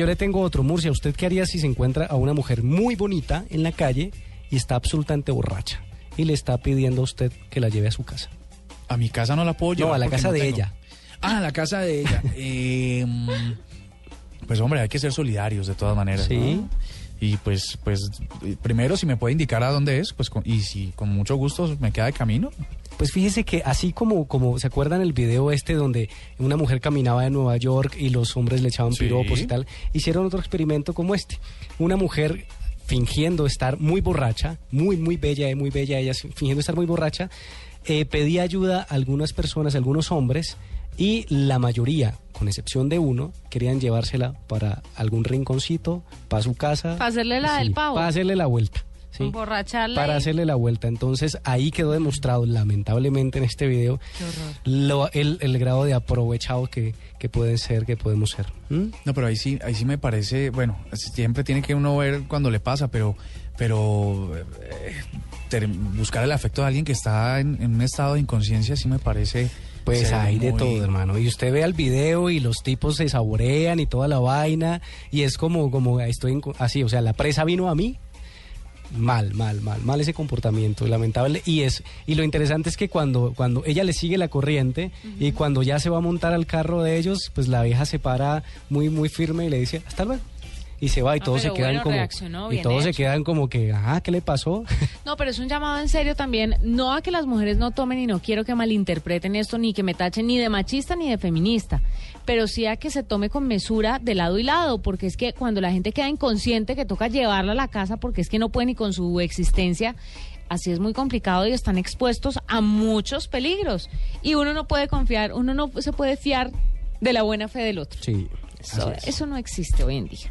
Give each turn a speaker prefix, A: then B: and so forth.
A: Yo le tengo otro, Murcia. ¿Usted qué haría si se encuentra a una mujer muy bonita en la calle y está absolutamente borracha y le está pidiendo a usted que la lleve a su casa?
B: A mi casa no la puedo llevar.
A: No, a la
B: porque
A: casa
B: no
A: de
B: tengo.
A: ella.
B: Ah, a la casa de ella. Eh, mm, pues hombre, hay que ser solidarios de todas maneras.
A: Sí.
B: ¿no? Y pues, pues, primero si me puede indicar a dónde es, pues, con- y si con mucho gusto me queda de camino.
A: Pues fíjese que así como, como se acuerdan el video este donde una mujer caminaba de Nueva York y los hombres le echaban
B: Sí.
A: piropos y tal, hicieron otro experimento como este. Una mujer fingiendo estar muy borracha, muy, muy bella, eh, muy bella, ella fingiendo estar muy borracha, eh, pedía ayuda a algunas personas, a algunos hombres, y la mayoría, con excepción de uno, querían llevársela para algún rinconcito, para su casa.
C: Pa' hacerle la del pavo.
A: Para hacerle la vuelta. ¿Sí?
C: Emborracharla
A: para
C: y-
A: hacerle la vuelta. Entonces ahí quedó demostrado, lamentablemente en este video,
C: Qué horror.
A: lo- el, el grado de aprovechado que, que pueden ser, que podemos ser. ¿Mm?
B: No, pero ahí sí, ahí sí me parece, bueno, siempre tiene que uno ver cuando le pasa, pero, pero eh, ter- buscar el afecto de alguien que está en, en un estado de inconsciencia sí me parece.
A: Pues hay de todo, hermano. Y usted ve el video y los tipos se saborean y toda la vaina. Y es como, como estoy en co- así, o sea, la presa vino a mí. Mal, mal, mal, mal ese comportamiento, lamentable. Y es y lo interesante es que cuando, cuando ella le sigue la corriente y cuando ya se va a montar al carro de ellos, pues la vieja se para muy, muy firme y le dice, hasta luego. Y se va y
C: Ah,
A: todos se quedan
C: bueno,
A: como. Y todos se
C: hecho.
A: quedan como que, ajá, ¿qué le pasó?
C: No, pero es un llamado en serio también, no a que las mujeres no tomen y no quiero que malinterpreten esto, ni que me tachen ni de machista ni de feminista, pero sí a que se tome con mesura de lado y lado, porque es que cuando la gente queda inconsciente que toca llevarla a la casa porque es que no puede ni con su existencia, así es muy complicado y están expuestos a muchos peligros. Y uno no puede confiar, uno no se puede fiar de la buena fe del otro.
A: Sí.
C: Eso,
A: es.
C: eso no existe hoy en día.